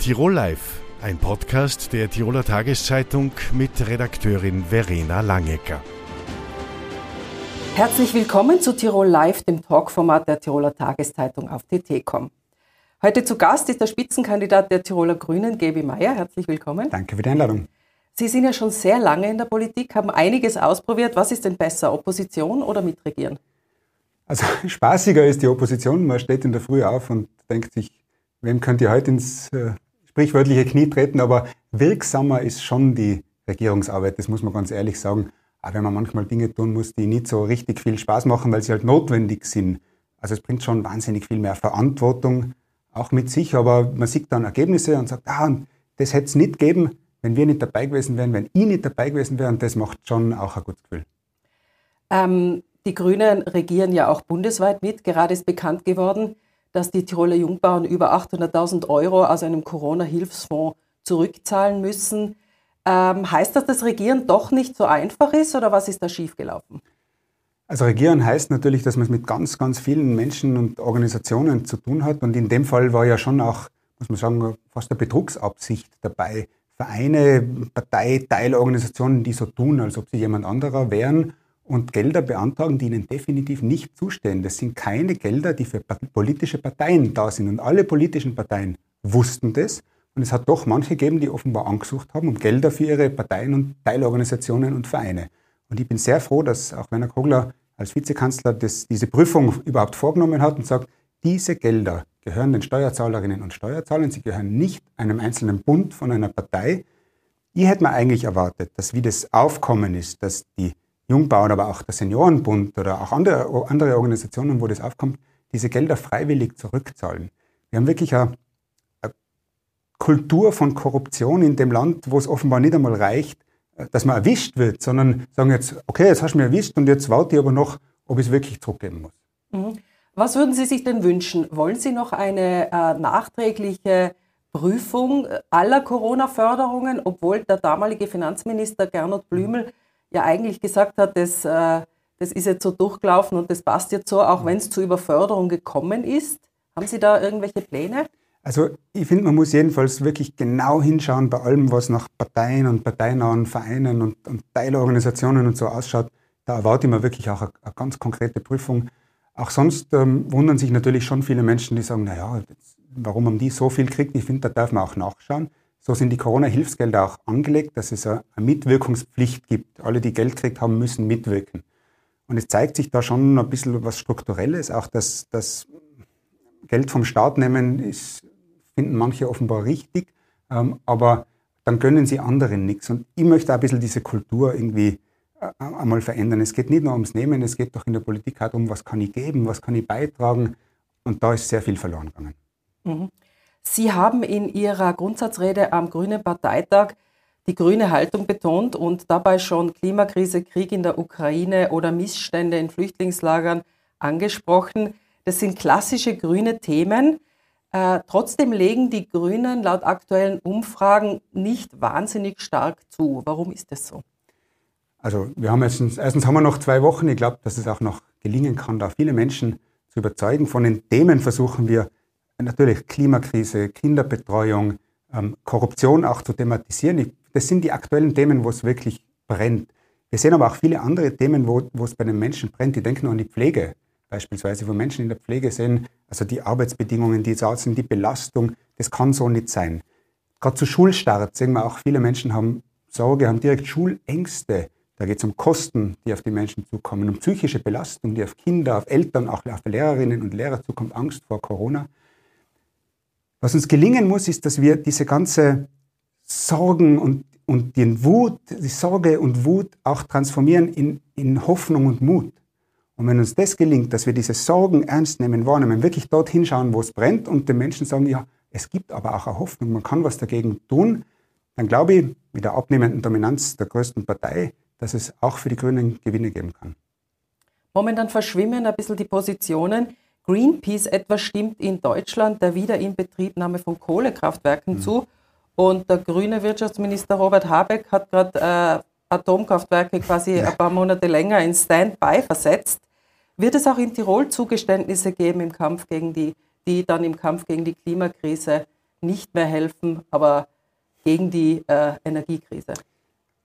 Tirol Live, ein Podcast der Tiroler Tageszeitung mit Redakteurin Verena Langecker. Herzlich willkommen zu Tirol Live, dem Talkformat der Tiroler Tageszeitung auf TT.com. Heute zu Gast ist der Spitzenkandidat der Tiroler Grünen, Gaby Meyer. Herzlich willkommen. Danke für die Einladung. Sie sind ja schon sehr lange in der Politik, haben einiges ausprobiert. Was ist denn besser, Opposition oder Mitregieren? Also spaßiger ist die Opposition. Man steht in der Früh auf und denkt sich, wem könnt ihr heute ins äh, sprichwörtliche Knie treten? Aber wirksamer ist schon die Regierungsarbeit, das muss man ganz ehrlich sagen. Auch wenn man manchmal Dinge tun muss, die nicht so richtig viel Spaß machen, weil sie halt notwendig sind. Also es bringt schon wahnsinnig viel mehr Verantwortung auch mit sich, aber man sieht dann Ergebnisse und sagt, ah, das hätte es nicht gegeben, wenn wir nicht dabei gewesen wären, wenn ich nicht dabei gewesen wäre und das macht schon auch ein gutes Gefühl. Ähm, die Grünen regieren ja auch bundesweit mit. Gerade ist bekannt geworden, dass die Tiroler Jungbauern über 800.000 Euro aus einem Corona-Hilfsfonds zurückzahlen müssen. Ähm, heißt das, dass Regieren doch nicht so einfach ist oder was ist da schiefgelaufen? Also Regieren heißt natürlich, dass man es mit ganz, ganz vielen Menschen und Organisationen zu tun hat. Und in dem Fall war ja schon auch, muss man sagen, fast eine Betrugsabsicht dabei. Vereine, Partei, Teilorganisationen, die so tun, als ob sie jemand anderer wären und Gelder beantragen, die ihnen definitiv nicht zustehen. Das sind keine Gelder, die für politische Parteien da sind. Und alle politischen Parteien wussten das. Und es hat doch manche gegeben, die offenbar angesucht haben um Gelder für ihre Parteien und Teilorganisationen und Vereine. Und ich bin sehr froh, dass auch Werner Kogler als Vizekanzler das, diese Prüfung überhaupt vorgenommen hat und sagt, diese Gelder gehören den Steuerzahlerinnen und Steuerzahlern, sie gehören nicht einem einzelnen Bund von einer Partei. Ich hätte mir eigentlich erwartet, dass wie das Aufkommen ist, dass die Jungbauern, aber auch der Seniorenbund oder auch andere, andere Organisationen, wo das aufkommt, diese Gelder freiwillig zurückzahlen. Wir haben wirklich eine, eine Kultur von Korruption in dem Land, wo es offenbar nicht einmal reicht, dass man erwischt wird, sondern sagen jetzt, okay, jetzt hast du mich erwischt und jetzt warte ich aber noch, ob ich es wirklich zurückgeben muss. Mhm. Was würden Sie sich denn wünschen? Wollen Sie noch eine äh, nachträgliche Prüfung aller Corona-Förderungen, obwohl der damalige Finanzminister Gernot Blümel ja eigentlich gesagt hat, das, äh, das ist jetzt so durchgelaufen und das passt jetzt so, auch wenn es zu Überförderung gekommen ist. Haben Sie da irgendwelche Pläne? Also ich finde, man muss jedenfalls wirklich genau hinschauen bei allem, was nach Parteien und parteinahen Vereinen und, und Teilorganisationen und so ausschaut. Da erwarte ich mir wirklich auch eine, eine ganz konkrete Prüfung. Auch sonst ähm, wundern sich natürlich schon viele Menschen, die sagen, naja, warum haben die so viel gekriegt? Ich finde, da darf man auch nachschauen. So sind die Corona-Hilfsgelder auch angelegt, dass es eine Mitwirkungspflicht gibt. Alle, die Geld gekriegt haben, müssen mitwirken. Und es zeigt sich da schon ein bisschen was Strukturelles, auch dass das Geld vom Staat nehmen, ist, finden manche offenbar richtig, ähm, aber dann gönnen sie anderen nichts. Und ich möchte auch ein bisschen diese Kultur irgendwie äh, einmal verändern. Es geht nicht nur ums Nehmen, es geht doch in der Politik halt um, was kann ich geben, was kann ich beitragen. Und da ist sehr viel verloren gegangen. Mhm. Sie haben in Ihrer Grundsatzrede am Grünen Parteitag die grüne Haltung betont und dabei schon Klimakrise, Krieg in der Ukraine oder Missstände in Flüchtlingslagern angesprochen. Das sind klassische grüne Themen. Äh, trotzdem legen die Grünen laut aktuellen Umfragen nicht wahnsinnig stark zu. Warum ist das so? Also wir haben erstens, erstens haben wir noch zwei Wochen. Ich glaube, dass es auch noch gelingen kann, da viele Menschen zu überzeugen. Von den Themen versuchen wir natürlich Klimakrise, Kinderbetreuung, ähm, Korruption auch zu thematisieren. das sind die aktuellen Themen, wo es wirklich brennt. Wir sehen aber auch viele andere Themen, wo, wo es bei den Menschen brennt. Die denken an die Pflege beispielsweise, wo Menschen in der Pflege sehen, also die Arbeitsbedingungen, die da sind, die Belastung, das kann so nicht sein. Gerade zu Schulstart sehen wir auch, viele Menschen haben Sorge, haben direkt Schulängste. Da geht es um Kosten, die auf die Menschen zukommen, um psychische Belastung, die auf Kinder, auf Eltern, auch auf Lehrerinnen und Lehrer zukommt, Angst vor Corona. Was uns gelingen muss, ist, dass wir diese ganze Sorgen und, und den Wut, die Sorge und Wut auch transformieren in, in Hoffnung und Mut. Und wenn uns das gelingt, dass wir diese Sorgen ernst nehmen, wahrnehmen, wirklich dort hinschauen, wo es brennt und den Menschen sagen, ja, es gibt aber auch eine Hoffnung, man kann was dagegen tun, dann glaube ich, mit der abnehmenden Dominanz der größten Partei, dass es auch für die Grünen Gewinne geben kann. Momentan verschwimmen ein bisschen die Positionen. Greenpeace etwa stimmt in Deutschland der Wiederinbetriebnahme von Kohlekraftwerken mhm. zu. Und der grüne Wirtschaftsminister Robert Habeck hat gerade äh, Atomkraftwerke quasi ja. ein paar Monate länger in Standby versetzt. Wird es auch in Tirol Zugeständnisse geben im Kampf gegen die, die dann im Kampf gegen die Klimakrise nicht mehr helfen, aber gegen die äh, Energiekrise?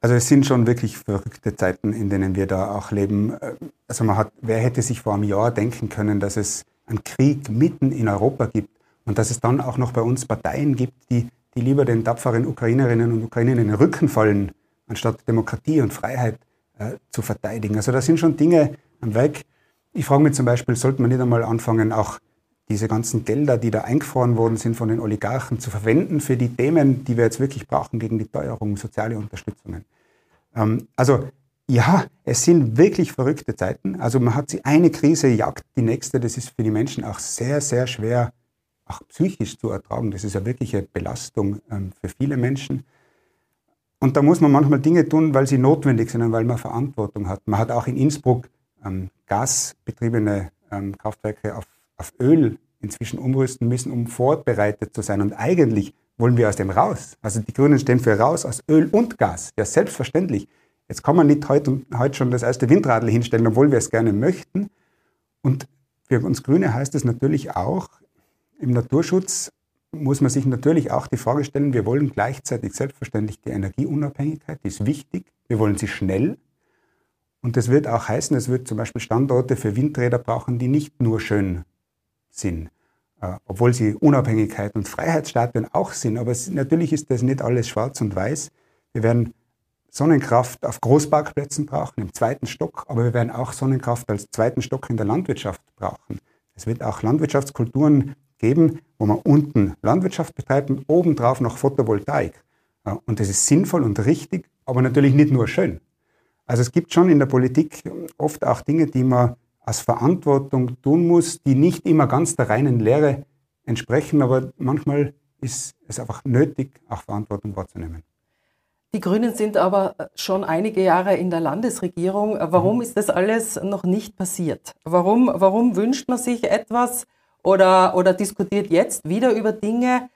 Also es sind schon wirklich verrückte Zeiten, in denen wir da auch leben. Also man hat, wer hätte sich vor einem Jahr denken können, dass es einen Krieg mitten in Europa gibt und dass es dann auch noch bei uns Parteien gibt, die, die lieber den tapferen Ukrainerinnen und Ukrainern in den Rücken fallen, anstatt Demokratie und Freiheit äh, zu verteidigen. Also da sind schon Dinge am Weg. Ich frage mich zum Beispiel, sollte man nicht einmal anfangen, auch diese ganzen Gelder, die da eingefroren worden sind von den Oligarchen, zu verwenden für die Themen, die wir jetzt wirklich brauchen gegen die Teuerung, soziale Unterstützungen. Ähm, also ja, es sind wirklich verrückte Zeiten. Also man hat sie eine Krise jagt die nächste. Das ist für die Menschen auch sehr, sehr schwer, auch psychisch zu ertragen. Das ist ja wirklich eine Belastung ähm, für viele Menschen. Und da muss man manchmal Dinge tun, weil sie notwendig sind und weil man Verantwortung hat. Man hat auch in Innsbruck ähm, gasbetriebene ähm, Kraftwerke auf auf Öl inzwischen umrüsten müssen, um vorbereitet zu sein. Und eigentlich wollen wir aus dem raus. Also die Grünen stehen für raus aus Öl und Gas. Ja, selbstverständlich. Jetzt kann man nicht heute, heute schon das erste Windradl hinstellen, obwohl wir es gerne möchten. Und für uns Grüne heißt es natürlich auch, im Naturschutz muss man sich natürlich auch die Frage stellen, wir wollen gleichzeitig selbstverständlich die Energieunabhängigkeit, die ist wichtig. Wir wollen sie schnell. Und das wird auch heißen, es wird zum Beispiel Standorte für Windräder brauchen, die nicht nur schön sind. Äh, obwohl sie Unabhängigkeit und Freiheitsstatuen auch sind. Aber natürlich ist das nicht alles schwarz und weiß. Wir werden Sonnenkraft auf Großparkplätzen brauchen, im zweiten Stock, aber wir werden auch Sonnenkraft als zweiten Stock in der Landwirtschaft brauchen. Es wird auch Landwirtschaftskulturen geben, wo man unten Landwirtschaft betreibt und obendrauf noch Photovoltaik. Äh, und das ist sinnvoll und richtig, aber natürlich nicht nur schön. Also es gibt schon in der Politik oft auch Dinge, die man als Verantwortung tun muss, die nicht immer ganz der reinen Lehre entsprechen, aber manchmal ist es einfach nötig, auch Verantwortung wahrzunehmen. Die Grünen sind aber schon einige Jahre in der Landesregierung. Warum mhm. ist das alles noch nicht passiert? Warum, warum wünscht man sich etwas oder, oder diskutiert jetzt wieder über Dinge,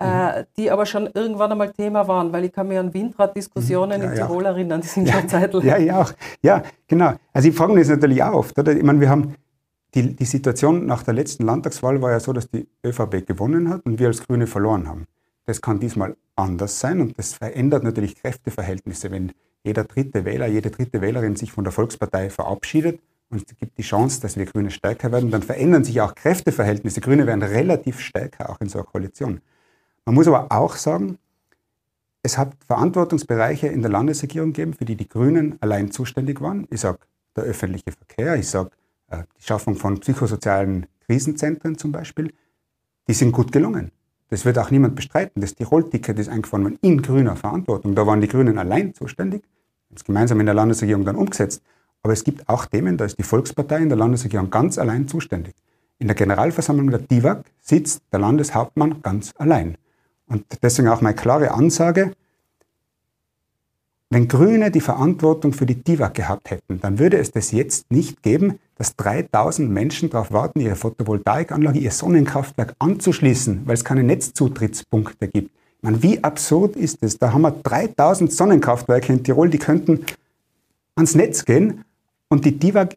mhm. die aber schon irgendwann einmal Thema waren, weil ich kann mich an Windrad-Diskussionen mhm. ja, in Tirol ja. erinnern, die sind ja, schon Zeit Ja, ja, auch. ja, genau. Also ich frage mich natürlich auch oft, oder? Ich meine, wir haben die, die Situation nach der letzten Landtagswahl war ja so, dass die ÖVP gewonnen hat und wir als Grüne verloren haben. Das kann diesmal anders sein und das verändert natürlich Kräfteverhältnisse, wenn jeder dritte Wähler, jede dritte Wählerin sich von der Volkspartei verabschiedet und es gibt die Chance, dass wir Grüne stärker werden, dann verändern sich auch Kräfteverhältnisse. Grüne werden relativ stärker auch in so einer Koalition. Man muss aber auch sagen, es hat Verantwortungsbereiche in der Landesregierung gegeben, für die die Grünen allein zuständig waren. Ich sage der öffentliche Verkehr, ich sage äh, die Schaffung von psychosozialen Krisenzentren zum Beispiel. Die sind gut gelungen. Das wird auch niemand bestreiten. Das Tirol-Ticket ist eingefahren worden in grüner Verantwortung. Da waren die Grünen allein zuständig, es gemeinsam in der Landesregierung dann umgesetzt. Aber es gibt auch Themen, da ist die Volkspartei in der Landesregierung ganz allein zuständig. In der Generalversammlung der DIVAG sitzt der Landeshauptmann ganz allein. Und deswegen auch meine klare Ansage, wenn Grüne die Verantwortung für die DIVAG gehabt hätten, dann würde es das jetzt nicht geben, dass 3000 Menschen darauf warten, ihre Photovoltaikanlage, ihr Sonnenkraftwerk anzuschließen, weil es keine Netzzutrittspunkte gibt. Meine, wie absurd ist es? Da haben wir 3000 Sonnenkraftwerke in Tirol, die könnten ans Netz gehen und die DIVAG,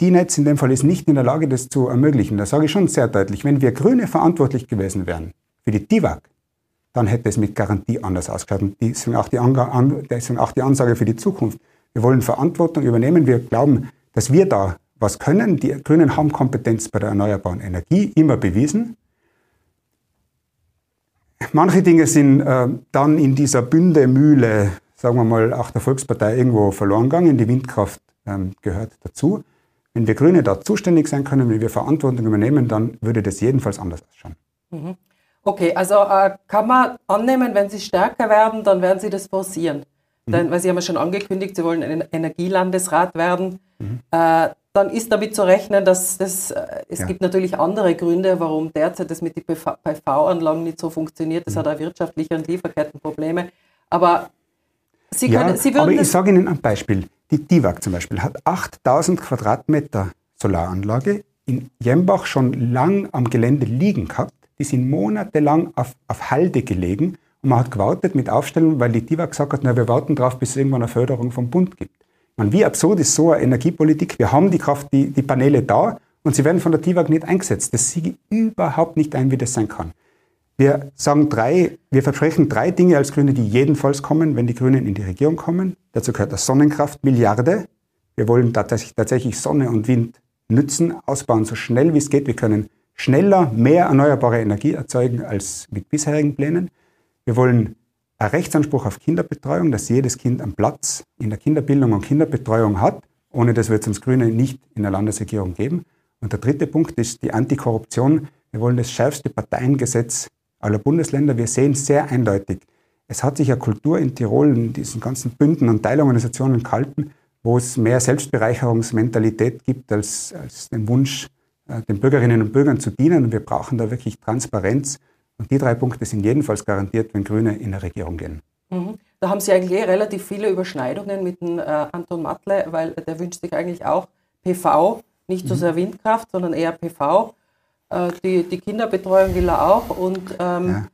die Netz in dem Fall ist nicht in der Lage, das zu ermöglichen. Da sage ich schon sehr deutlich, wenn wir Grüne verantwortlich gewesen wären für die DIVAG, dann hätte es mit Garantie anders ausgeschaut. Und deswegen auch, die deswegen auch die Ansage für die Zukunft. Wir wollen Verantwortung übernehmen. Wir glauben, dass wir da was können. Die Grünen haben Kompetenz bei der erneuerbaren Energie, immer bewiesen. Manche Dinge sind äh, dann in dieser Bündemühle, sagen wir mal, auch der Volkspartei irgendwo verloren gegangen. Die Windkraft ähm, gehört dazu. Wenn wir Grüne da zuständig sein können, wenn wir Verantwortung übernehmen, dann würde das jedenfalls anders ausschauen. Mhm. Okay, also äh, kann man annehmen, wenn Sie stärker werden, dann werden Sie das forcieren. Mhm. Denn, weil Sie haben ja schon angekündigt, Sie wollen ein Energielandesrat werden. Mhm. Äh, dann ist damit zu rechnen, dass das, äh, es ja. gibt natürlich andere Gründe, warum derzeit das mit den PV-Anlagen nicht so funktioniert. Das mhm. hat auch wirtschaftliche und Lieferkettenprobleme. Aber Sie, können, ja, Sie würden. Aber ich sage Ihnen ein Beispiel. Die DIVAG zum Beispiel hat 8000 Quadratmeter Solaranlage in Jembach schon lang am Gelände liegen gehabt die sind monatelang auf, auf Halde gelegen und man hat gewartet mit Aufstellung, weil die DIVA gesagt hat, na, wir warten darauf, bis es irgendwann eine Förderung vom Bund gibt. Man, wie absurd ist so eine Energiepolitik? Wir haben die Kraft, die, die Paneele da und sie werden von der DIVAG nicht eingesetzt. Das sehe ich überhaupt nicht ein, wie das sein kann. Wir sagen drei, wir versprechen drei Dinge als Grüne, die jedenfalls kommen, wenn die Grünen in die Regierung kommen. Dazu gehört das Sonnenkraft, Milliarde. Wir wollen tatsächlich Sonne und Wind nützen, ausbauen, so schnell wie es geht. Wir können schneller mehr erneuerbare Energie erzeugen als mit bisherigen Plänen. Wir wollen einen Rechtsanspruch auf Kinderbetreuung, dass jedes Kind einen Platz in der Kinderbildung und Kinderbetreuung hat. Ohne das wird es uns Grüne nicht in der Landesregierung geben. Und der dritte Punkt ist die Antikorruption. Wir wollen das schärfste Parteiengesetz aller Bundesländer. Wir sehen sehr eindeutig, es hat sich ja Kultur in Tirol in diesen ganzen Bünden und Teilorganisationen gehalten, wo es mehr Selbstbereicherungsmentalität gibt als, als den Wunsch, den Bürgerinnen und Bürgern zu dienen. Und wir brauchen da wirklich Transparenz. Und die drei Punkte sind jedenfalls garantiert, wenn Grüne in der Regierung gehen. Mhm. Da haben Sie eigentlich eh relativ viele Überschneidungen mit dem äh, Anton Matle, weil der wünscht sich eigentlich auch PV, nicht so mhm. sehr Windkraft, sondern eher PV. Äh, die, die Kinderbetreuung will er auch. Und, ähm,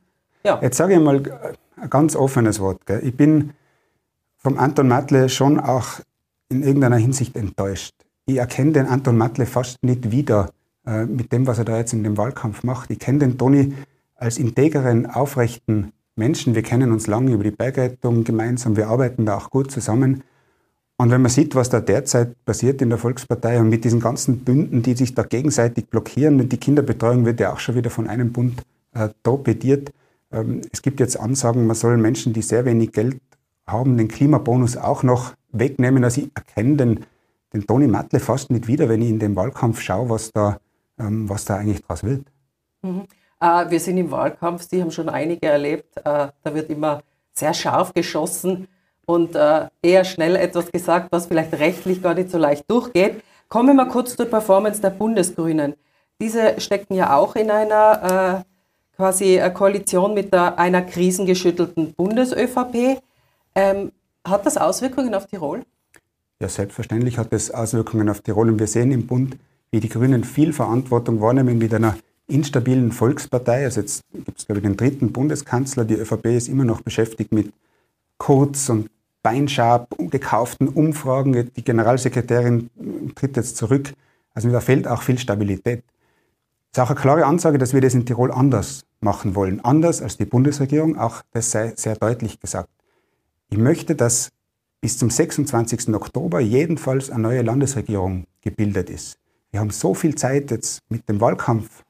ja. ja. Jetzt sage ich mal ein ganz offenes Wort. Gell. Ich bin vom Anton Matle schon auch in irgendeiner Hinsicht enttäuscht. Ich erkenne den Anton Matle fast nicht wieder äh, mit dem, was er da jetzt in dem Wahlkampf macht. Ich kenne den Toni als integeren, aufrechten Menschen. Wir kennen uns lange über die Bergrettung gemeinsam. Wir arbeiten da auch gut zusammen. Und wenn man sieht, was da derzeit passiert in der Volkspartei und mit diesen ganzen Bünden, die sich da gegenseitig blockieren, und die Kinderbetreuung wird ja auch schon wieder von einem Bund äh, torpediert. Ähm, es gibt jetzt Ansagen, man soll Menschen, die sehr wenig Geld haben, den Klimabonus auch noch wegnehmen. Also ich erkenne den, den Toni Matle fast nicht wieder, wenn ich in den Wahlkampf schaue, was da, was da eigentlich draus wird. Mhm. Äh, wir sind im Wahlkampf, Sie haben schon einige erlebt. Äh, da wird immer sehr scharf geschossen und äh, eher schnell etwas gesagt, was vielleicht rechtlich gar nicht so leicht durchgeht. Kommen wir mal kurz zur Performance der Bundesgrünen. Diese stecken ja auch in einer äh, quasi Koalition mit der, einer krisengeschüttelten Bundes-ÖVP. Ähm, hat das Auswirkungen auf Tirol? Ja, selbstverständlich hat das Auswirkungen auf Tirol. Und wir sehen im Bund, wie die Grünen viel Verantwortung wahrnehmen mit einer instabilen Volkspartei. Also jetzt gibt es, glaube ich, den dritten Bundeskanzler. Die ÖVP ist immer noch beschäftigt mit Kurz und Beinschab, gekauften Umfragen. Die Generalsekretärin tritt jetzt zurück. Also da fehlt auch viel Stabilität. Es ist auch eine klare Ansage, dass wir das in Tirol anders machen wollen. Anders als die Bundesregierung, auch das sei sehr deutlich gesagt. Ich möchte, dass bis zum 26. Oktober jedenfalls eine neue Landesregierung gebildet ist. Wir haben so viel Zeit jetzt mit dem Wahlkampf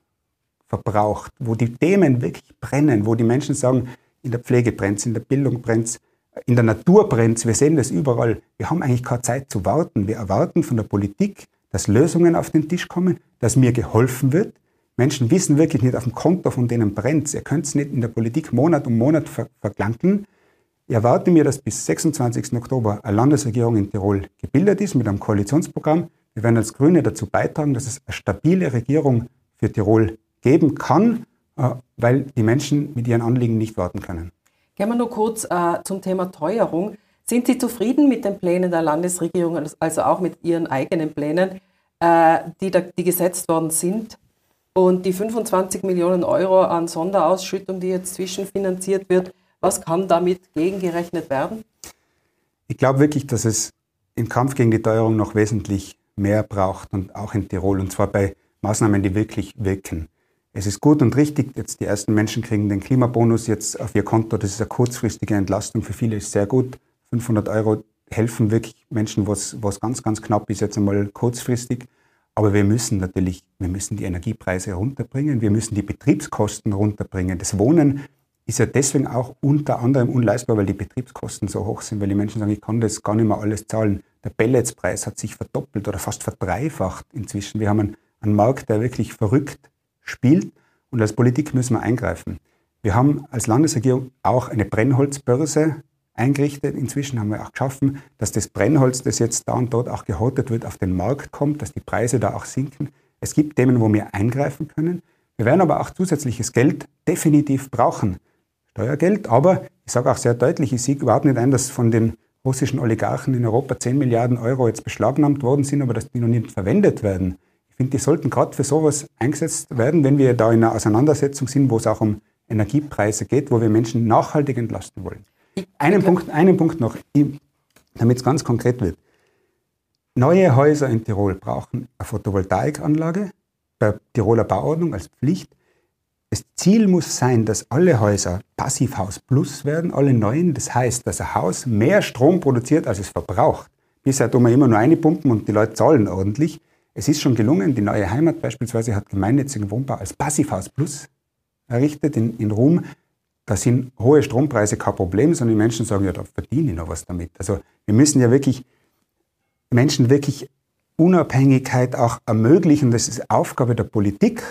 verbraucht, wo die Themen wirklich brennen, wo die Menschen sagen, in der Pflege brennt in der Bildung brennt in der Natur brennt Wir sehen das überall. Wir haben eigentlich keine Zeit zu warten. Wir erwarten von der Politik, dass Lösungen auf den Tisch kommen, dass mir geholfen wird. Menschen wissen wirklich nicht auf dem Konto, von denen brennt Ihr könnt es nicht in der Politik Monat um Monat ver verklanken. Ich erwarte mir, dass bis 26. Oktober eine Landesregierung in Tirol gebildet ist mit einem Koalitionsprogramm. Wir werden als Grüne dazu beitragen, dass es eine stabile Regierung für Tirol geben kann, äh, weil die Menschen mit ihren Anliegen nicht warten können. Gehen wir nur kurz äh, zum Thema Teuerung. Sind Sie zufrieden mit den Plänen der Landesregierung, also auch mit Ihren eigenen Plänen, äh, die, da, die gesetzt worden sind? Und die 25 Millionen Euro an Sonderausschüttung, die jetzt zwischenfinanziert wird, was kann damit gegengerechnet werden? Ich glaube wirklich, dass es im Kampf gegen die Teuerung noch wesentlich mehr braucht und auch in Tirol, und zwar bei Maßnahmen, die wirklich wirken. Es ist gut und richtig, jetzt die ersten Menschen kriegen den Klimabonus jetzt auf ihr Konto. Das ist eine kurzfristige Entlastung. Für viele ist sehr gut. 500 Euro helfen wirklich Menschen, was, ganz, ganz knapp ist, jetzt einmal kurzfristig. Aber wir müssen natürlich, wir müssen die Energiepreise runterbringen. Wir müssen die Betriebskosten runterbringen. Das Wohnen ist ja deswegen auch unter anderem unleistbar, weil die Betriebskosten so hoch sind, weil die Menschen sagen, ich kann das gar nicht mehr alles zahlen. Der Pelletspreis hat sich verdoppelt oder fast verdreifacht inzwischen. Wir haben einen, einen Markt, der wirklich verrückt spielt und als Politik müssen wir eingreifen. Wir haben als Landesregierung auch eine Brennholzbörse eingerichtet. Inzwischen haben wir auch geschaffen, dass das Brennholz, das jetzt da und dort auch gehortet wird, auf den Markt kommt, dass die Preise da auch sinken. Es gibt Themen, wo wir eingreifen können. Wir werden aber auch zusätzliches Geld definitiv brauchen. Steuergeld, aber ich sage auch sehr deutlich, ich sehe überhaupt nicht ein, dass von den russischen Oligarchen in Europa 10 Milliarden Euro jetzt beschlagnahmt worden sind, aber dass die noch nicht verwendet werden. Ich finde, die sollten gerade für sowas eingesetzt werden, wenn wir da in einer Auseinandersetzung sind, wo es auch um Energiepreise geht, wo wir Menschen nachhaltig entlasten wollen. Einen Punkt, einen Punkt noch, damit es ganz konkret wird. Neue Häuser in Tirol brauchen eine Photovoltaikanlage bei Tiroler Bauordnung als Pflicht. Das Ziel muss sein, dass alle Häuser Passivhaus Plus werden, alle neuen. Das heißt, dass ein Haus mehr Strom produziert, als es verbraucht. Bisher tun wir immer nur eine pumpen und die Leute zahlen ordentlich. Es ist schon gelungen, die neue Heimat beispielsweise hat gemeinnützigen Wohnbau als Passivhaus Plus errichtet in, in Rom. Da sind hohe Strompreise kein Problem, sondern die Menschen sagen, ja, da verdiene ich noch was damit. Also wir müssen ja wirklich Menschen wirklich Unabhängigkeit auch ermöglichen. Das ist Aufgabe der Politik,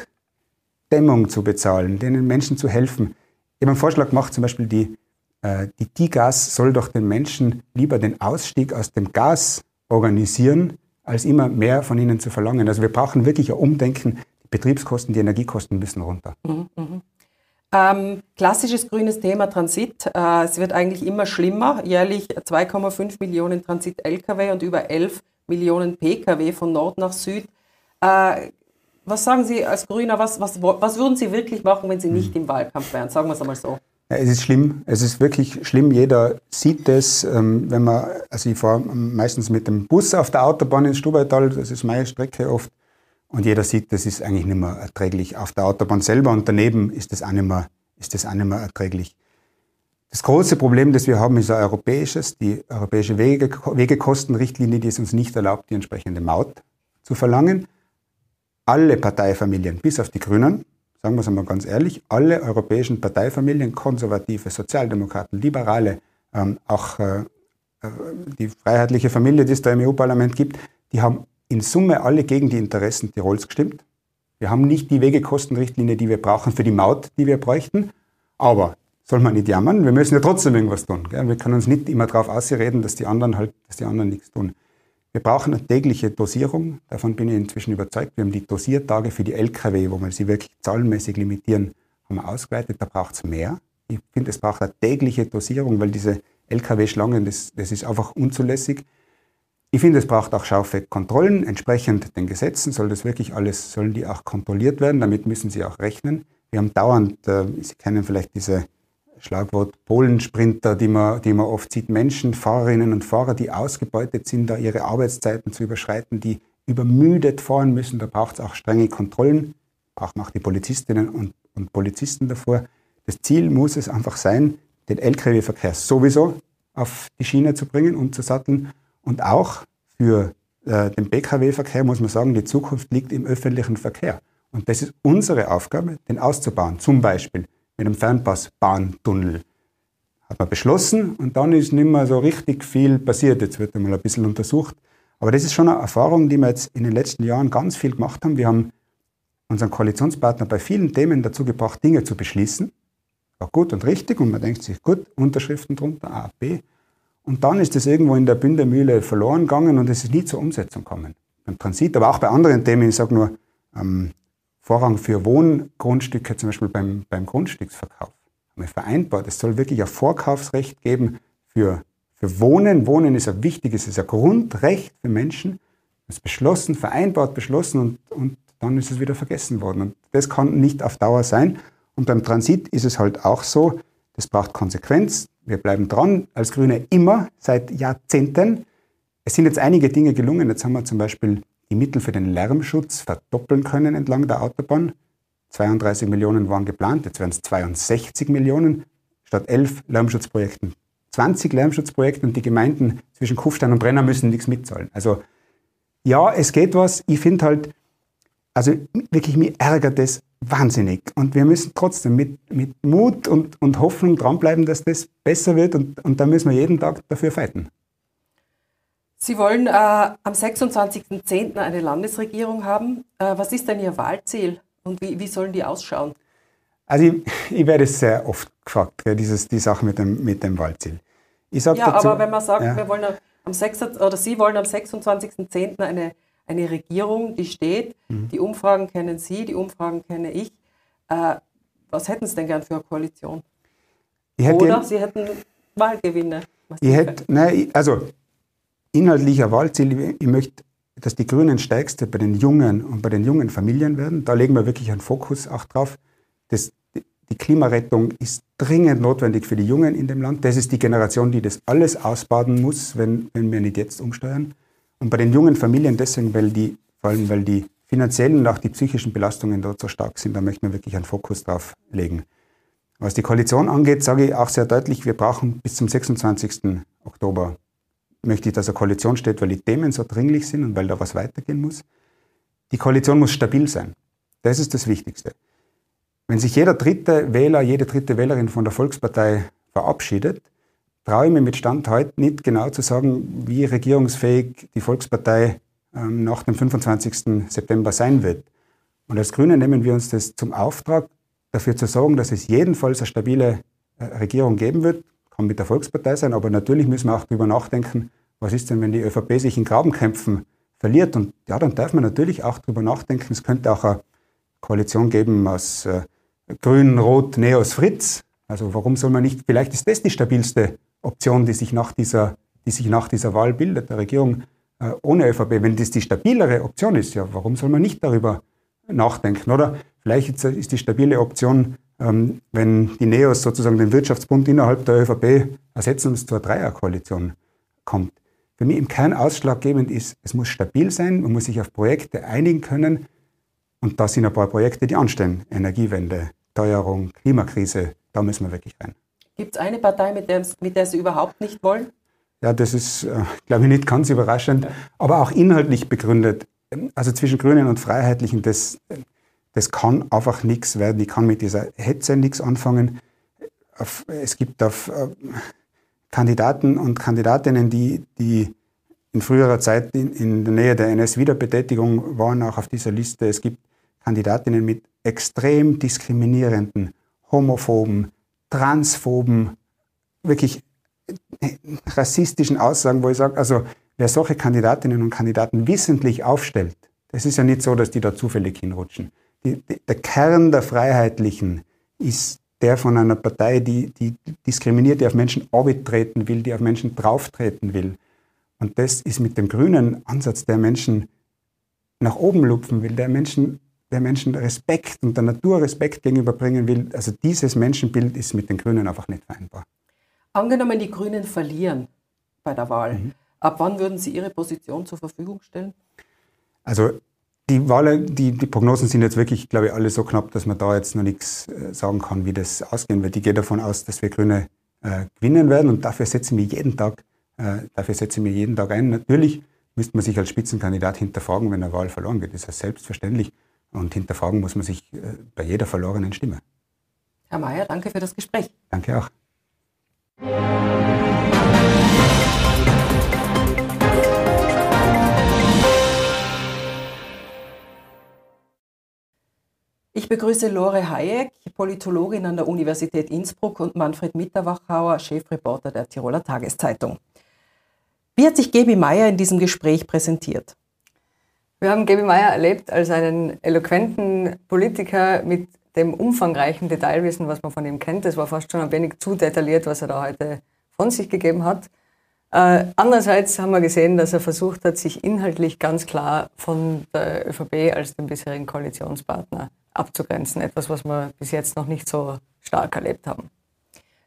Dämmung zu bezahlen, den Menschen zu helfen. Ich habe einen Vorschlag gemacht, zum Beispiel die, äh, die Gigas soll doch den Menschen lieber den Ausstieg aus dem Gas organisieren, als immer mehr von ihnen zu verlangen. Also wir brauchen wirklich ein Umdenken. Die Betriebskosten, die Energiekosten müssen runter. Mhm, mh. Ähm, klassisches grünes Thema Transit. Äh, es wird eigentlich immer schlimmer. Jährlich 2,5 Millionen Transit-Lkw und über 11 Millionen Pkw von Nord nach Süd. Äh, was sagen Sie als Grüner, was, was, was würden Sie wirklich machen, wenn Sie nicht im Wahlkampf wären? Sagen wir es einmal so. Ja, es ist schlimm, es ist wirklich schlimm. Jeder sieht es, ähm, wenn man, also ich fahre meistens mit dem Bus auf der Autobahn ins Stubaital, das ist meine Strecke oft, und jeder sieht, das ist eigentlich nicht mehr erträglich auf der Autobahn selber und daneben ist das auch nicht mehr, ist das auch nicht mehr erträglich. Das große Problem, das wir haben, ist ein europäisches, die europäische Wege, Wegekostenrichtlinie, die es uns nicht erlaubt, die entsprechende Maut zu verlangen. Alle Parteifamilien, bis auf die Grünen, sagen wir es einmal ganz ehrlich, alle europäischen Parteifamilien, Konservative, Sozialdemokraten, Liberale, ähm, auch äh, äh die freiheitliche Familie, die es da im EU-Parlament gibt, die haben in Summe alle gegen die Interessen Tirols gestimmt. Wir haben nicht die Wegekostenrichtlinie, die wir brauchen für die Maut, die wir bräuchten. Aber soll man nicht jammern, wir müssen ja trotzdem irgendwas tun. Gell? Wir können uns nicht immer darauf ausreden, dass die anderen halt, dass die anderen nichts tun. Wir brauchen eine tägliche Dosierung. Davon bin ich inzwischen überzeugt. Wir haben die Dosiertage für die Lkw, wo wir sie wirklich zahlenmäßig limitieren, haben wir ausgeweitet. Da braucht es mehr. Ich finde, es braucht eine tägliche Dosierung, weil diese Lkw-Schlangen, das, das ist einfach unzulässig. Ich finde, es braucht auch scharfe Kontrollen. Entsprechend den Gesetzen soll das wirklich alles, sollen die auch kontrolliert werden. Damit müssen sie auch rechnen. Wir haben dauernd, äh, Sie kennen vielleicht diese Schlagwort Polensprinter, die man, die man oft sieht, Menschen, Fahrerinnen und Fahrer, die ausgebeutet sind, da ihre Arbeitszeiten zu überschreiten, die übermüdet fahren müssen. Da braucht es auch strenge Kontrollen, brauchen auch die Polizistinnen und, und Polizisten davor. Das Ziel muss es einfach sein, den Lkw-Verkehr sowieso auf die Schiene zu bringen und zu satteln und auch für äh, den Pkw-Verkehr muss man sagen, die Zukunft liegt im öffentlichen Verkehr. Und das ist unsere Aufgabe, den auszubauen. Zum Beispiel mit einem Fernpassbahntunnel. Hat man beschlossen und dann ist nicht mehr so richtig viel passiert. Jetzt wird einmal ein bisschen untersucht. Aber das ist schon eine Erfahrung, die wir jetzt in den letzten Jahren ganz viel gemacht haben. Wir haben unseren Koalitionspartner bei vielen Themen dazu gebracht, Dinge zu beschließen. War gut und richtig und man denkt sich, gut, Unterschriften drunter, A, B. Und dann ist das irgendwo in der Bündemühle verloren gegangen und es ist nie zur Umsetzung gekommen. Beim Transit, aber auch bei anderen Themen, ich sage nur, ähm, Vorrang für Wohngrundstücke, zum Beispiel beim, beim Grundstücksverkauf, haben wir vereinbart, es soll wirklich ein Vorkaufsrecht geben für, für Wohnen. Wohnen ist ein wichtiges, ist ein Grundrecht für Menschen. Das ist beschlossen, vereinbart, beschlossen und, und dann ist es wieder vergessen worden. Und das kann nicht auf Dauer sein. Und beim Transit ist es halt auch so, das braucht Konsequenz. Wir bleiben dran, als Grüne immer, seit Jahrzehnten. Es sind jetzt einige Dinge gelungen. Jetzt haben wir zum Beispiel die Mittel für den Lärmschutz verdoppeln können entlang der Autobahn. 32 Millionen waren geplant, jetzt werden es 62 Millionen statt 11 Lärmschutzprojekten. 20 Lärmschutzprojekte und die Gemeinden zwischen Kufstein und Brenner müssen nichts mitzahlen. Also ja, es geht was. Ich finde halt, also wirklich, mir ärgert das wahnsinnig. Und wir müssen trotzdem mit, mit Mut und, und Hoffnung dranbleiben, dass das besser wird. Und, und da müssen wir jeden Tag dafür fighten. Sie wollen äh, am 26.10. eine Landesregierung haben. Äh, was ist denn Ihr Wahlziel und wie, wie sollen die ausschauen? Also ich, ich werde sehr oft gefragt, dieses, die Sache mit dem, mit dem Wahlziel. ja, dazu, aber wenn man sagt, ja. wir wollen am 6, oder Sie wollen am 26.10. eine eine Regierung, die steht. Mhm. Die Umfragen kennen Sie, die Umfragen kenne ich. Äh, was hätten Sie denn gern für eine Koalition? Oder Sie hätten Wahlgewinne. Ich hätte, nein, also inhaltlicher Wahlziel, ich möchte, dass die Grünen stärkste bei den Jungen und bei den jungen Familien werden. Da legen wir wirklich einen Fokus auch drauf. Das, die Klimarettung ist dringend notwendig für die Jungen in dem Land. Das ist die Generation, die das alles ausbaden muss, wenn, wenn wir nicht jetzt umsteuern. Und bei den jungen Familien deswegen, weil die, vor allem weil die finanziellen und auch die psychischen Belastungen dort so stark sind, da möchten wir wirklich einen Fokus drauf legen. Was die Koalition angeht, sage ich auch sehr deutlich, wir brauchen bis zum 26. Oktober, möchte ich, dass eine Koalition steht, weil die Themen so dringlich sind und weil da was weitergehen muss. Die Koalition muss stabil sein. Das ist das Wichtigste. Wenn sich jeder dritte Wähler, jede dritte Wählerin von der Volkspartei verabschiedet, traue ich mir mit Stand heute nicht genau zu sagen, wie regierungsfähig die Volkspartei ähm, nach dem 25. September sein wird. Und als Grüne nehmen wir uns das zum Auftrag, dafür zu sorgen, dass es jedenfalls eine stabile äh, Regierung geben wird. Kann mit der Volkspartei sein, aber natürlich müssen wir auch darüber nachdenken, was ist denn, wenn die ÖVP sich in Grabenkämpfen verliert. Und ja, dann darf man natürlich auch darüber nachdenken, es könnte auch eine Koalition geben aus äh, Grün, Rot, Neos, Fritz. Also warum soll man nicht, vielleicht ist das die stabilste Option, die sich nach dieser, die sich nach dieser Wahl bildet, der Regierung äh, ohne ÖVP. Wenn das die stabilere Option ist, ja, warum soll man nicht darüber nachdenken? Oder vielleicht ist die stabile Option, ähm, wenn die Neos sozusagen den Wirtschaftsbund innerhalb der ÖVP ersetzen und es zur Dreierkoalition kommt. Für mich im Kern ausschlaggebend ist, es muss stabil sein, man muss sich auf Projekte einigen können. Und da sind ein paar Projekte, die anstehen. Energiewende, Teuerung, Klimakrise, da müssen wir wirklich rein. Gibt es eine Partei, mit der, mit der Sie überhaupt nicht wollen? Ja, das ist, äh, glaube ich, nicht ganz überraschend, aber auch inhaltlich begründet. Also zwischen Grünen und Freiheitlichen, das, das kann einfach nichts werden. Ich kann mit dieser Hetze nichts anfangen. Es gibt auf äh, Kandidaten und Kandidatinnen, die, die in früherer Zeit in, in der Nähe der NS-Wiederbetätigung waren, auch auf dieser Liste. Es gibt Kandidatinnen mit extrem diskriminierenden, homophoben, transphoben, wirklich rassistischen Aussagen, wo ich sage, also wer solche Kandidatinnen und Kandidaten wissentlich aufstellt, das ist ja nicht so, dass die da zufällig hinrutschen. Die, der Kern der Freiheitlichen ist der von einer Partei, die, die diskriminiert, die auf Menschen treten will, die auf Menschen drauftreten will. Und das ist mit dem grünen Ansatz, der Menschen nach oben lupfen will, der Menschen der Menschen Respekt und der Natur Respekt gegenüberbringen will, also dieses Menschenbild ist mit den Grünen einfach nicht vereinbar. Angenommen, die Grünen verlieren bei der Wahl, mhm. ab wann würden Sie Ihre Position zur Verfügung stellen? Also die Wahlen, die, die Prognosen sind jetzt wirklich, glaube ich, alle so knapp, dass man da jetzt noch nichts äh, sagen kann, wie das ausgehen wird. Ich gehe davon aus, dass wir Grüne äh, gewinnen werden und dafür setzen wir jeden Tag, äh, dafür setzen wir jeden Tag ein. Natürlich müsste man sich als Spitzenkandidat hinterfragen, wenn eine Wahl verloren geht. Das ist selbstverständlich. Und hinterfragen muss man sich äh, bei jeder verlorenen Stimme. Herr Mayer, danke für das Gespräch. Danke auch. Ich begrüße Lore Hayek, Politologin an der Universität Innsbruck und Manfred Mitterwachauer, Chefreporter der Tiroler Tageszeitung. Wie hat sich Gebi Meyer in diesem Gespräch präsentiert? Wir haben Gaby Meyer erlebt als einen eloquenten Politiker mit dem umfangreichen Detailwissen, was man von ihm kennt. Das war fast schon ein wenig zu detailliert, was er da heute von sich gegeben hat. Äh, andererseits haben wir gesehen, dass er versucht hat, sich inhaltlich ganz klar von der ÖVP als dem bisherigen Koalitionspartner abzugrenzen. Etwas, was wir bis jetzt noch nicht so stark erlebt haben.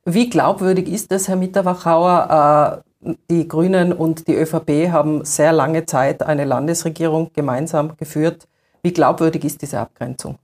Wie glaubwürdig ist das, Herr Mitterwachauer? Äh, die Grünen und die ÖVP haben sehr lange Zeit eine Landesregierung gemeinsam geführt. Wie glaubwürdig ist diese Abgrenzung?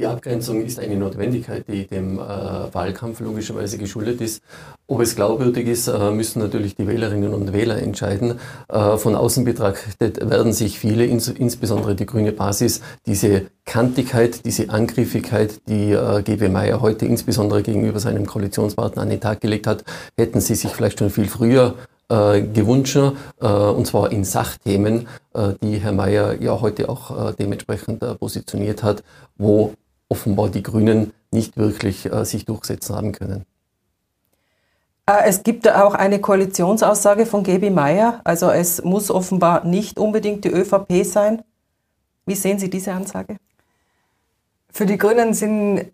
Die Abgrenzung ist eine Notwendigkeit, die dem äh, Wahlkampf logischerweise geschuldet ist. Ob es glaubwürdig ist, äh, müssen natürlich die Wählerinnen und Wähler entscheiden. Äh, von außen betrachtet werden sich viele, ins, insbesondere die grüne Basis, diese Kantigkeit, diese Angriffigkeit, die äh, G.W. Meyer heute insbesondere gegenüber seinem Koalitionspartner an den Tag gelegt hat, hätten sie sich vielleicht schon viel früher äh, gewünscht, äh, und zwar in Sachthemen, äh, die Herr Mayer ja heute auch äh, dementsprechend äh, positioniert hat, wo offenbar die Grünen nicht wirklich äh, sich durchsetzen haben können. Äh, es gibt auch eine Koalitionsaussage von Gebi Meyer. Also es muss offenbar nicht unbedingt die ÖVP sein. Wie sehen Sie diese Ansage? Für die Grünen sind,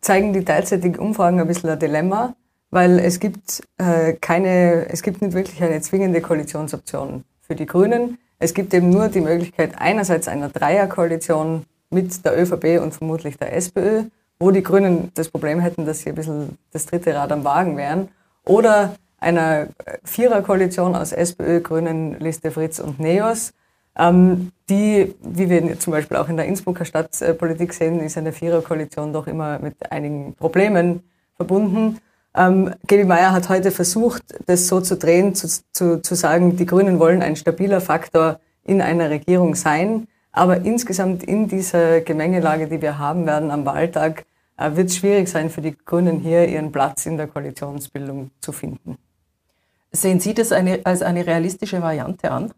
zeigen die derzeitigen Umfragen ein bisschen ein Dilemma, weil es gibt äh, keine, es gibt nicht wirklich eine zwingende Koalitionsoption für die Grünen. Es gibt eben nur die Möglichkeit einerseits einer Dreierkoalition mit der ÖVP und vermutlich der SPÖ, wo die Grünen das Problem hätten, dass sie ein bisschen das dritte Rad am Wagen wären, oder einer Viererkoalition aus SPÖ, Grünen, Liste Fritz und Neos, Ähm, die, wie wir zum Beispiel auch in der Innsbrucker Stadtpolitik sehen, ist eine Viererkoalition doch immer mit einigen Problemen verbunden. Ähm, Gaby Meyer hat heute versucht, das so zu drehen, zu, zu, zu sagen, die Grünen wollen ein stabiler Faktor in einer Regierung sein. Aber insgesamt in dieser Gemengelage, die wir haben werden am Wahltag, äh, wird es schwierig sein für die Grünen hier ihren Platz in der Koalitionsbildung zu finden. Sehen Sie das eine, als eine realistische Variante an?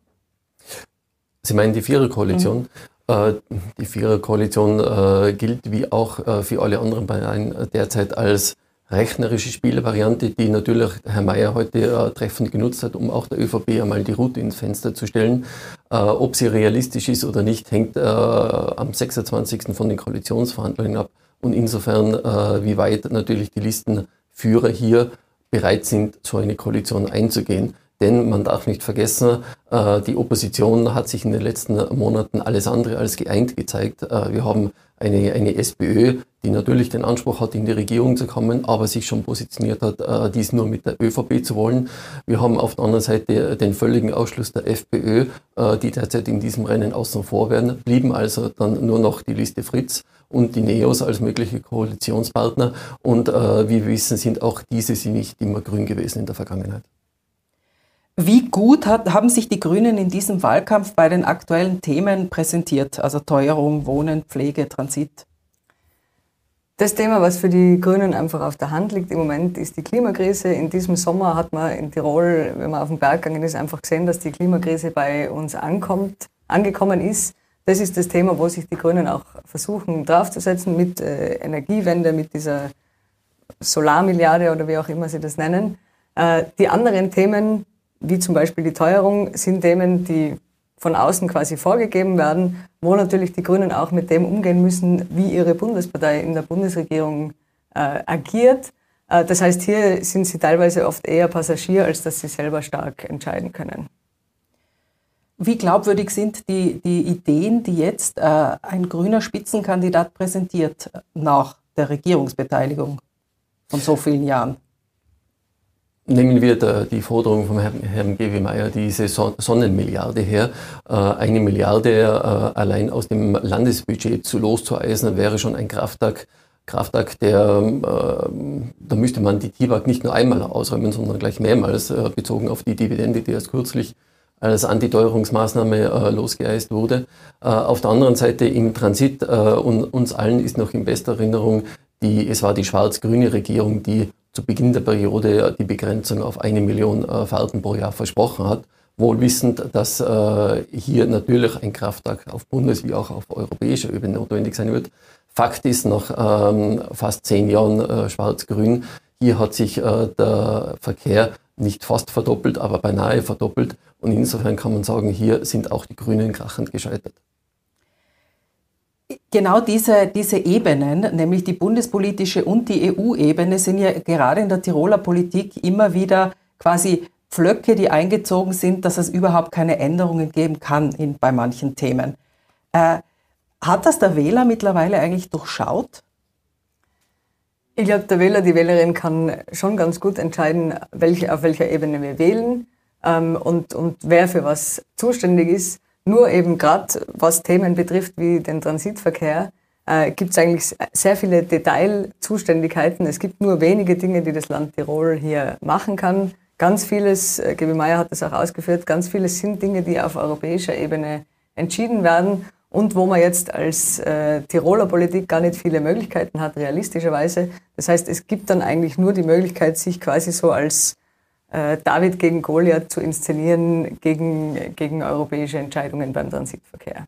Sie meinen die Viererkoalition? Mhm. Äh, die Viererkoalition äh, gilt wie auch äh, für alle anderen Parteien derzeit als rechnerische Spielvariante, die natürlich Herr Mayer heute äh, treffend genutzt hat, um auch der ÖVP einmal die Route ins Fenster zu stellen. Äh, ob sie realistisch ist oder nicht, hängt äh, am 26. von den Koalitionsverhandlungen ab. Und insofern, wie weit natürlich die Listenführer hier bereit sind, so eine Koalition einzugehen. Denn man darf nicht vergessen, äh, die Opposition hat sich in den letzten Monaten alles andere als geeint gezeigt. Äh, wir haben eine, eine SPÖ, die natürlich den Anspruch hat, in die Regierung zu kommen, aber sich schon positioniert hat, äh, dies nur mit der ÖVP zu wollen. Wir haben auf der anderen Seite den völligen Ausschluss der FPÖ, die derzeit in diesem Rennen außen vor werden, blieben also dann nur noch die Liste Fritz und die NEOS als mögliche Koalitionspartner. Und wie wir wissen, sind auch diese sie nicht immer grün gewesen in der Vergangenheit. Wie gut hat, haben sich die Grünen in diesem Wahlkampf bei den aktuellen Themen präsentiert, also Teuerung, Wohnen, Pflege, Transit? Das Thema, was für die Grünen einfach auf der Hand liegt im Moment, ist die Klimakrise. In diesem Sommer hat man in Tirol, wenn man auf den Berg gegangen ist, einfach gesehen, dass die Klimakrise bei uns ankommt, angekommen ist. Das ist das Thema, wo sich die Grünen auch versuchen draufzusetzen mit äh, Energiewende, mit dieser Solarmilliarde oder wie auch immer sie das nennen. Äh, die anderen Themen, wie zum Beispiel die Teuerung, sind Themen, die von außen quasi vorgegeben werden, wo natürlich die Grünen auch mit dem umgehen müssen, wie ihre Bundespartei in der Bundesregierung äh, agiert. Äh, das heißt, hier sind sie teilweise oft eher Passagier, als dass sie selber stark entscheiden können. Wie glaubwürdig sind die, die Ideen, die jetzt äh, ein grüner Spitzenkandidat präsentiert nach der Regierungsbeteiligung von so vielen Jahren? Nehmen wir da die Forderung von Herrn, G.W. Meyer, diese Sonnenmilliarde her. Äh, eine Milliarde äh, allein aus dem Landesbudget zu loszueisen, wäre schon ein Krafttag, Krafttag, der, äh, da müsste man die TIWAG nicht nur einmal ausräumen, sondern gleich mehrmals, bezogen auf die Dividende, die erst kürzlich als Antiteuerungsmaßnahme losgeeist wurde. auf der anderen Seite im Transit, und uns allen ist noch in bester Erinnerung, die, es war die schwarz-grüne Regierung, die zu Beginn der Periode die Begrenzung auf eine Million äh, Fahrten pro Jahr versprochen hat, wohl wissend, dass äh, hier natürlich ein Kraftwerk auf Bundes- wie auch auf europäischer Ebene notwendig sein wird. Fakt ist, nach ähm, fast zehn Jahren äh, Schwarz-Grün, hier hat sich der Verkehr nicht fast verdoppelt, aber beinahe verdoppelt. Und insofern kann man sagen, hier sind auch die Grünen krachend gescheitert. Genau diese, diese Ebenen, nämlich die bundespolitische und die EU-Ebene, sind ja gerade in der Tiroler Politik immer wieder quasi Pflöcke, die eingezogen sind, dass es überhaupt keine Änderungen geben kann in, bei manchen Themen. Äh, hat das der Wähler mittlerweile eigentlich durchschaut? Ich glaube, der Wähler, die Wählerin kann schon ganz gut entscheiden, welche, auf welcher Ebene wir wählen ähm, und, und wer für was zuständig ist. Nur eben gerade was Themen betrifft wie den Transitverkehr, äh, gibt es eigentlich sehr viele Detailzuständigkeiten. Es gibt nur wenige Dinge, die das Land Tirol hier machen kann. Ganz vieles, äh, Gebi Meyer hat das auch ausgeführt, ganz vieles sind Dinge, die auf europäischer Ebene entschieden werden und wo man jetzt als äh, Tiroler Politik gar nicht viele Möglichkeiten hat, realistischerweise. Das heißt, es gibt dann eigentlich nur die Möglichkeit, sich quasi so als David gegen Goliath zu inszenieren gegen, gegen europäische Entscheidungen beim Transitverkehr.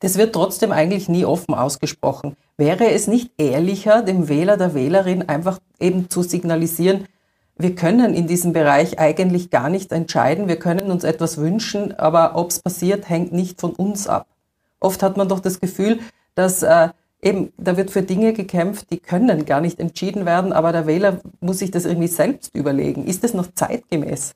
Das wird trotzdem eigentlich nie offen ausgesprochen. Wäre es nicht ehrlicher, dem Wähler, der Wählerin einfach eben zu signalisieren, wir können in diesem Bereich eigentlich gar nicht entscheiden, wir können uns etwas wünschen, aber ob es passiert, hängt nicht von uns ab. Oft hat man doch das Gefühl, dass äh, eben, da wird für Dinge gekämpft, die können gar nicht entschieden werden, aber der Wähler muss sich das irgendwie selbst überlegen. Ist das noch zeitgemäß?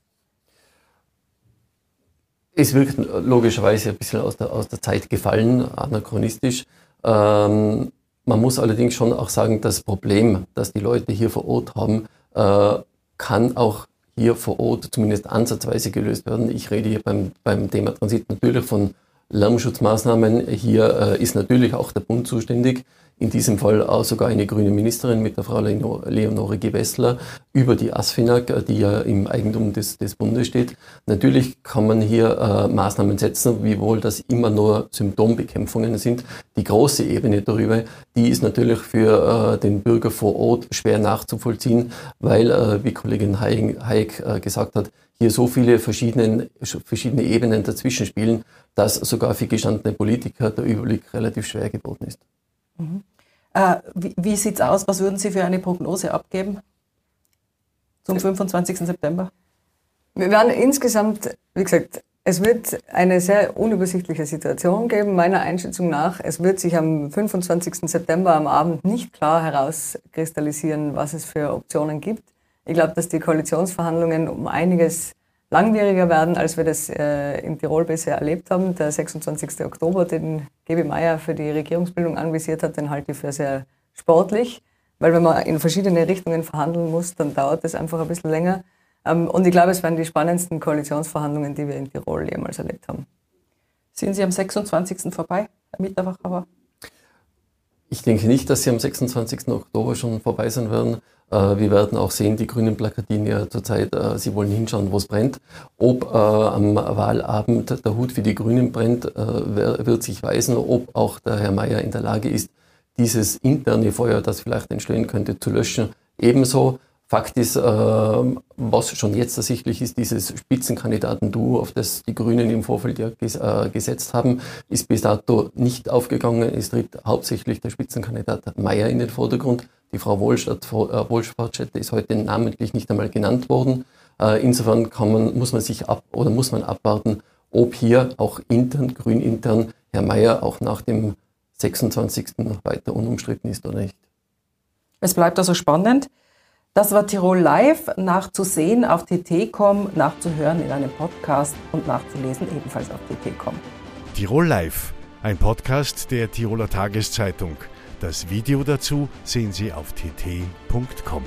Es wirkt logischerweise ein bisschen aus der, aus der Zeit gefallen, anachronistisch. Ähm, man muss allerdings schon auch sagen, das Problem, das die Leute hier vor Ort haben, äh, kann auch hier vor Ort zumindest ansatzweise gelöst werden. Ich rede hier beim, beim Thema Transit natürlich von Lärmschutzmaßnahmen. Hier ist natürlich auch der Bund zuständig in diesem Fall auch sogar eine grüne Ministerin mit der Frau Leonore Gewessler über die ASFINAG, die ja im Eigentum des, des Bundes steht. Natürlich kann man hier äh, Maßnahmen setzen, wiewohl das immer nur Symptombekämpfungen sind. Die große Ebene darüber, die ist natürlich für äh, den Bürger vor Ort schwer nachzuvollziehen, weil, äh, wie Kollegin Hayek äh, gesagt hat, hier so viele verschiedene, verschiedene Ebenen dazwischen spielen, dass sogar für gestandene Politiker der Überblick relativ schwer geworden ist. Mhm. Äh, wie wie sieht es aus? Was würden Sie für eine Prognose abgeben zum 25. September? Wir werden insgesamt, wie gesagt, es wird eine sehr unübersichtliche Situation geben, meiner Einschätzung nach. Es wird sich am 25. September am Abend nicht klar herauskristallisieren, was es für Optionen gibt. Ich glaube, dass die Koalitionsverhandlungen um einiges langwieriger werden, als wir das äh, in Tirol bisher erlebt haben. Der 26. Oktober, den Gebi Meier für die Regierungsbildung anvisiert hat, den halte ich für sehr sportlich, weil wenn man in verschiedene Richtungen verhandeln muss, dann dauert das einfach ein bisschen länger. Ähm, und ich glaube, es werden die spannendsten Koalitionsverhandlungen, die wir in Tirol jemals erlebt haben. Sind Sie am 26. vorbei, Herr Mitterwacher? Ich denke nicht, dass sie am 26. Oktober schon vorbei sein werden. Äh, wir werden auch sehen, die Grünen plakatieren ja zurzeit, äh, sie wollen hinschauen, wo es brennt. Ob äh, am Wahlabend der Hut für die Grünen brennt, wird sich weisen, ob auch der Herr Mayer in der Lage ist, dieses interne Feuer, das vielleicht entstehen könnte, zu löschen. Ebenso Fakt ist, äh, was schon jetzt ersichtlich ist, dieses Spitzenkandidaten-Duo, auf das die Grünen im Vorfeld ja ges äh, gesetzt haben, ist bis dato nicht aufgegangen. Es tritt hauptsächlich der Spitzenkandidat Mayer in den Vordergrund. Die Frau Wohlstadt, äh, ist heute namentlich nicht einmal genannt worden. Äh, insofern kann man, muss man sich ab oder muss man abwarten, ob hier auch intern, grün intern, Herr Mayer auch nach dem 26. weiter unumstritten ist oder nicht. Es bleibt also spannend. Das war Tirol Live, nachzusehen auf tt.com, nachzuhören in einem Podcast und nachzulesen ebenfalls auf tt.com. Tirol Live, ein Podcast der Tiroler Tageszeitung. Das Video dazu sehen Sie auf tt.com.